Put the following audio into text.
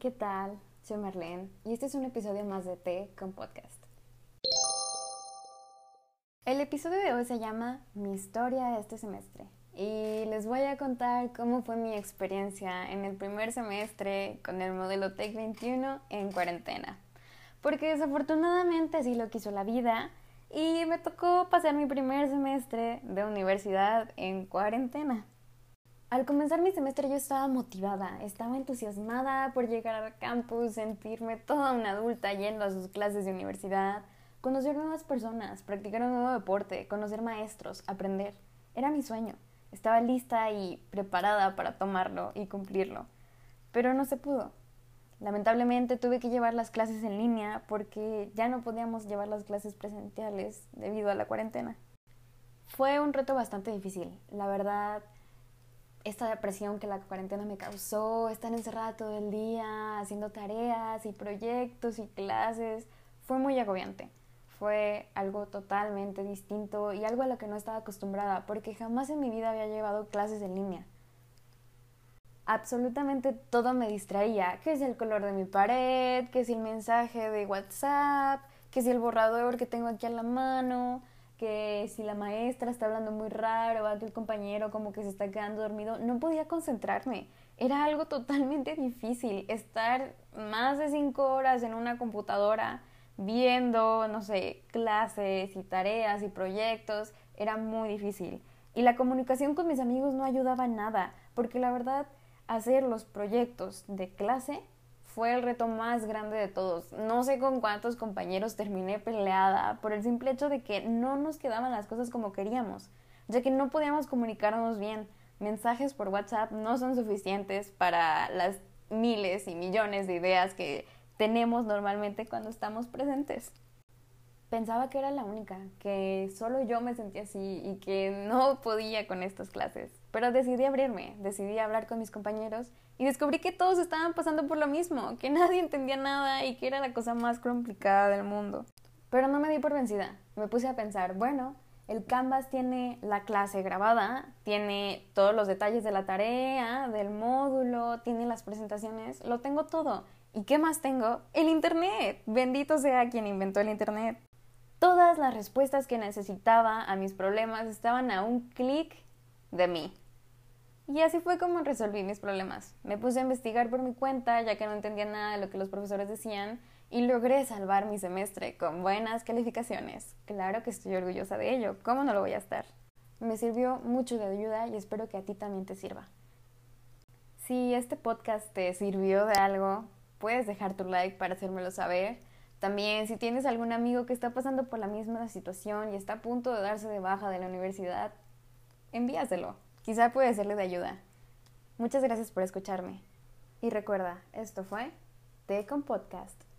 ¿qué tal? Soy Marlene y este es un episodio más de Té con Podcast. El episodio de hoy se llama Mi historia este semestre y les voy a contar cómo fue mi experiencia en el primer semestre con el modelo TEC 21 en cuarentena. Porque desafortunadamente así lo quiso la vida y me tocó pasar mi primer semestre de universidad en cuarentena. Al comenzar mi semestre yo estaba motivada, estaba entusiasmada por llegar al campus, sentirme toda una adulta yendo a sus clases de universidad, conocer nuevas personas, practicar un nuevo deporte, conocer maestros, aprender. Era mi sueño. Estaba lista y preparada para tomarlo y cumplirlo. Pero no se pudo. Lamentablemente tuve que llevar las clases en línea porque ya no podíamos llevar las clases presenciales debido a la cuarentena. Fue un reto bastante difícil. La verdad, esta depresión que la cuarentena me causó, estar encerrada todo el día, haciendo tareas y proyectos y clases, fue muy agobiante. Fue algo totalmente distinto y algo a lo que no estaba acostumbrada, porque jamás en mi vida había llevado clases en línea. Absolutamente todo me distraía, que es el color de mi pared, que es el mensaje de WhatsApp, que es el borrador que tengo aquí a la mano, que si la maestra está hablando muy raro o el compañero como que se está quedando dormido, no podía concentrarme. Era algo totalmente difícil estar más de cinco horas en una computadora viendo, no sé, clases y tareas y proyectos. Era muy difícil. Y la comunicación con mis amigos no ayudaba nada, porque la verdad, hacer los proyectos de clase fue el reto más grande de todos. No sé con cuántos compañeros terminé peleada por el simple hecho de que no nos quedaban las cosas como queríamos, ya que no podíamos comunicarnos bien. Mensajes por WhatsApp no son suficientes para las miles y millones de ideas que tenemos normalmente cuando estamos presentes. Pensaba que era la única, que solo yo me sentía así y que no podía con estas clases. Pero decidí abrirme, decidí hablar con mis compañeros y descubrí que todos estaban pasando por lo mismo, que nadie entendía nada y que era la cosa más complicada del mundo. Pero no me di por vencida. Me puse a pensar, bueno, el Canvas tiene la clase grabada, tiene todos los detalles de la tarea, del módulo, tiene las presentaciones, lo tengo todo. ¿Y qué más tengo? El Internet. Bendito sea quien inventó el Internet. Todas las respuestas que necesitaba a mis problemas estaban a un clic de mí. Y así fue como resolví mis problemas. Me puse a investigar por mi cuenta, ya que no entendía nada de lo que los profesores decían, y logré salvar mi semestre con buenas calificaciones. Claro que estoy orgullosa de ello, ¿cómo no lo voy a estar? Me sirvió mucho de ayuda y espero que a ti también te sirva. Si este podcast te sirvió de algo, puedes dejar tu like para hacérmelo saber también, si tienes algún amigo que está pasando por la misma situación y está a punto de darse de baja de la universidad, envíaselo. Quizá puede serle de ayuda. Muchas gracias por escucharme. Y recuerda, esto fue Te con Podcast.